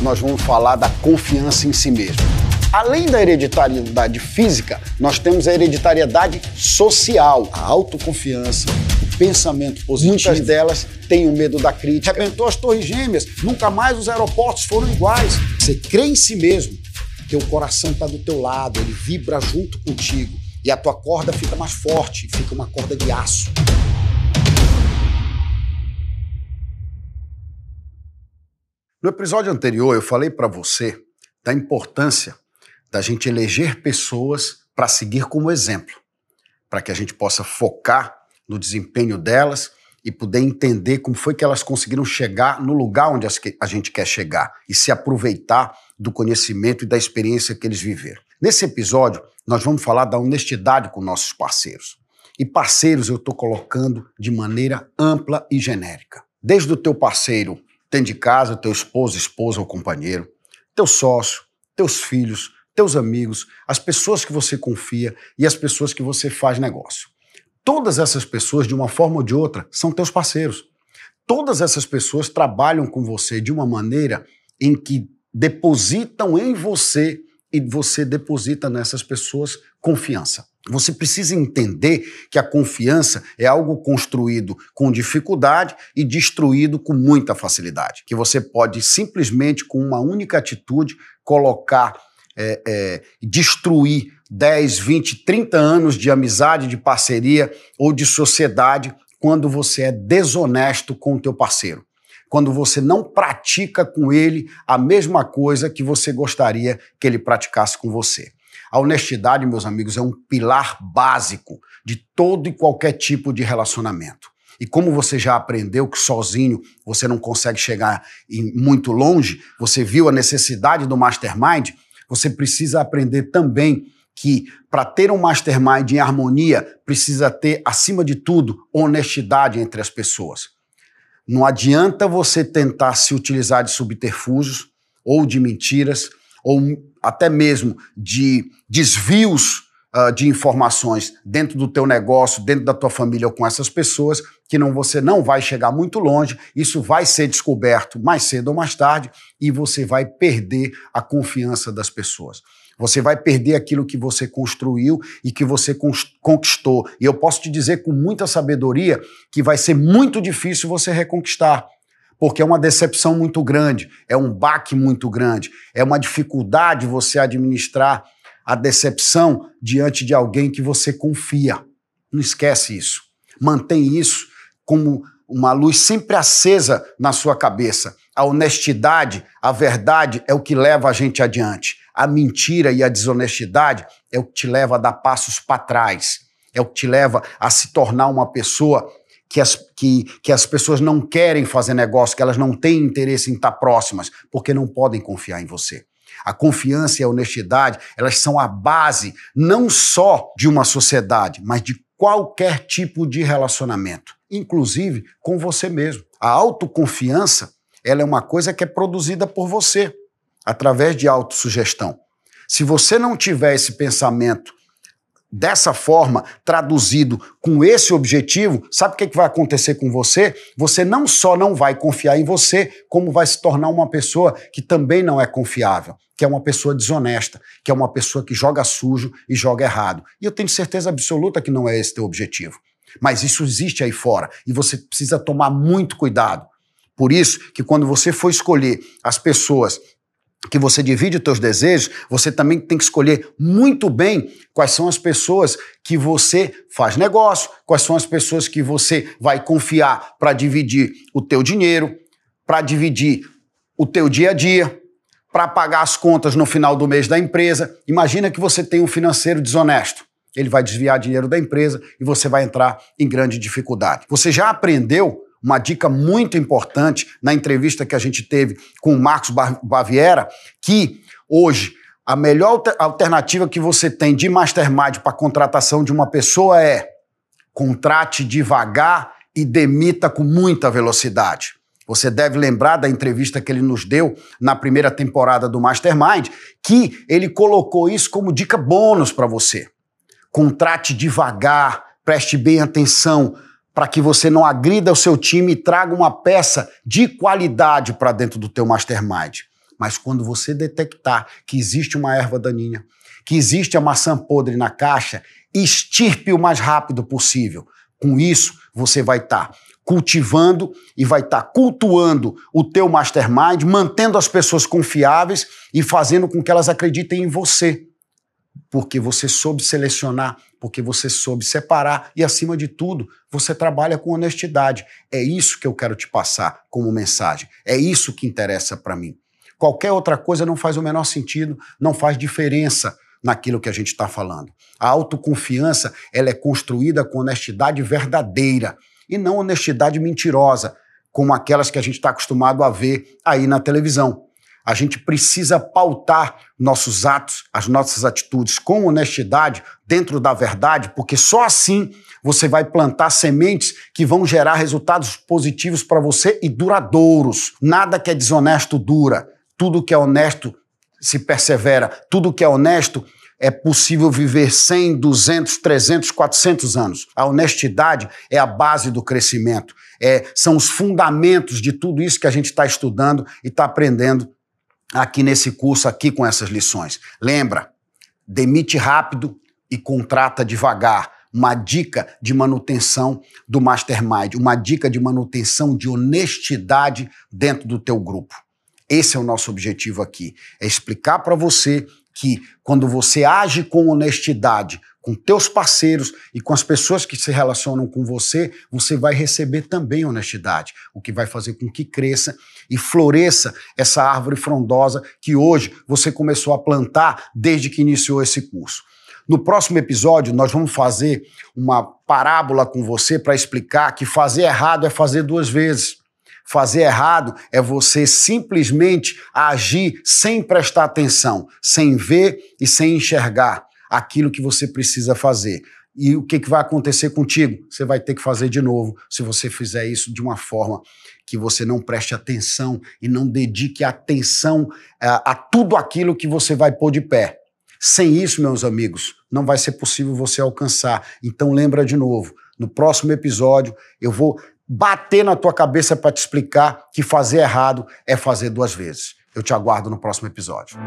nós vamos falar da confiança em si mesmo. Além da hereditariedade física, nós temos a hereditariedade social, a autoconfiança, o pensamento positivo. Muitas delas têm o medo da crítica. Rebentou as torres gêmeas, nunca mais os aeroportos foram iguais. Você crê em si mesmo, teu coração está do teu lado, ele vibra junto contigo e a tua corda fica mais forte, fica uma corda de aço. No episódio anterior, eu falei para você da importância da gente eleger pessoas para seguir como exemplo, para que a gente possa focar no desempenho delas e poder entender como foi que elas conseguiram chegar no lugar onde a gente quer chegar e se aproveitar do conhecimento e da experiência que eles viveram. Nesse episódio, nós vamos falar da honestidade com nossos parceiros. E parceiros eu estou colocando de maneira ampla e genérica. Desde o teu parceiro tem de casa, teu esposo, esposa ou companheiro, teu sócio, teus filhos, teus amigos, as pessoas que você confia e as pessoas que você faz negócio. Todas essas pessoas, de uma forma ou de outra, são teus parceiros. Todas essas pessoas trabalham com você de uma maneira em que depositam em você e você deposita nessas pessoas confiança. Você precisa entender que a confiança é algo construído com dificuldade e destruído com muita facilidade. Que você pode simplesmente, com uma única atitude, colocar, é, é, destruir 10, 20, 30 anos de amizade, de parceria ou de sociedade quando você é desonesto com o teu parceiro quando você não pratica com ele a mesma coisa que você gostaria que ele praticasse com você. A honestidade, meus amigos, é um pilar básico de todo e qualquer tipo de relacionamento. E como você já aprendeu que sozinho você não consegue chegar muito longe, você viu a necessidade do mastermind, você precisa aprender também que para ter um mastermind em harmonia, precisa ter, acima de tudo, honestidade entre as pessoas. Não adianta você tentar se utilizar de subterfúgios ou de mentiras ou até mesmo de desvios uh, de informações dentro do teu negócio, dentro da tua família ou com essas pessoas, que não você não vai chegar muito longe, isso vai ser descoberto mais cedo ou mais tarde e você vai perder a confiança das pessoas. Você vai perder aquilo que você construiu e que você conquistou. E eu posso te dizer com muita sabedoria que vai ser muito difícil você reconquistar. Porque é uma decepção muito grande, é um baque muito grande, é uma dificuldade você administrar a decepção diante de alguém que você confia. Não esquece isso. Mantém isso como uma luz sempre acesa na sua cabeça. A honestidade, a verdade é o que leva a gente adiante a mentira e a desonestidade é o que te leva a dar passos para trás, é o que te leva a se tornar uma pessoa que as, que, que as pessoas não querem fazer negócio, que elas não têm interesse em estar próximas, porque não podem confiar em você. A confiança e a honestidade, elas são a base não só de uma sociedade, mas de qualquer tipo de relacionamento, inclusive com você mesmo. A autoconfiança, ela é uma coisa que é produzida por você através de autossugestão. Se você não tiver esse pensamento dessa forma, traduzido com esse objetivo, sabe o que, vai acontecer com você? Você não só não vai confiar em você, como vai se tornar uma pessoa que também não é confiável, que é uma pessoa desonesta, que é uma pessoa que joga sujo e joga errado. E eu tenho certeza absoluta que não é esse teu objetivo. Mas isso existe aí fora e você precisa tomar muito cuidado. Por isso que quando você for escolher as pessoas que você divide os teus desejos, você também tem que escolher muito bem quais são as pessoas que você faz negócio, quais são as pessoas que você vai confiar para dividir o teu dinheiro, para dividir o teu dia a dia, para pagar as contas no final do mês da empresa. Imagina que você tem um financeiro desonesto. Ele vai desviar dinheiro da empresa e você vai entrar em grande dificuldade. Você já aprendeu uma dica muito importante na entrevista que a gente teve com o Marcos Baviera, que hoje a melhor alternativa que você tem de mastermind para contratação de uma pessoa é contrate devagar e demita com muita velocidade. Você deve lembrar da entrevista que ele nos deu na primeira temporada do Mastermind, que ele colocou isso como dica bônus para você. Contrate devagar, preste bem atenção, para que você não agrida o seu time e traga uma peça de qualidade para dentro do teu mastermind. Mas quando você detectar que existe uma erva daninha, que existe a maçã podre na caixa, extirpe o mais rápido possível. Com isso, você vai estar tá cultivando e vai estar tá cultuando o teu mastermind, mantendo as pessoas confiáveis e fazendo com que elas acreditem em você. Porque você soube selecionar, porque você soube separar e, acima de tudo, você trabalha com honestidade. É isso que eu quero te passar como mensagem. É isso que interessa para mim. Qualquer outra coisa não faz o menor sentido, não faz diferença naquilo que a gente está falando. A autoconfiança ela é construída com honestidade verdadeira e não honestidade mentirosa, como aquelas que a gente está acostumado a ver aí na televisão. A gente precisa pautar nossos atos, as nossas atitudes com honestidade dentro da verdade, porque só assim você vai plantar sementes que vão gerar resultados positivos para você e duradouros. Nada que é desonesto dura. Tudo que é honesto se persevera. Tudo que é honesto é possível viver 100, 200, 300, 400 anos. A honestidade é a base do crescimento. É, são os fundamentos de tudo isso que a gente está estudando e está aprendendo aqui nesse curso, aqui com essas lições. Lembra, demite rápido e contrata devagar. Uma dica de manutenção do Mastermind, uma dica de manutenção de honestidade dentro do teu grupo. Esse é o nosso objetivo aqui, é explicar para você que quando você age com honestidade com teus parceiros e com as pessoas que se relacionam com você, você vai receber também honestidade, o que vai fazer com que cresça e floresça essa árvore frondosa que hoje você começou a plantar desde que iniciou esse curso. No próximo episódio, nós vamos fazer uma parábola com você para explicar que fazer errado é fazer duas vezes. Fazer errado é você simplesmente agir sem prestar atenção, sem ver e sem enxergar aquilo que você precisa fazer. E o que, que vai acontecer contigo? Você vai ter que fazer de novo se você fizer isso de uma forma que você não preste atenção e não dedique atenção a, eh, a tudo aquilo que você vai pôr de pé. Sem isso, meus amigos, não vai ser possível você alcançar. Então lembra de novo, no próximo episódio eu vou bater na tua cabeça para te explicar que fazer errado é fazer duas vezes. Eu te aguardo no próximo episódio.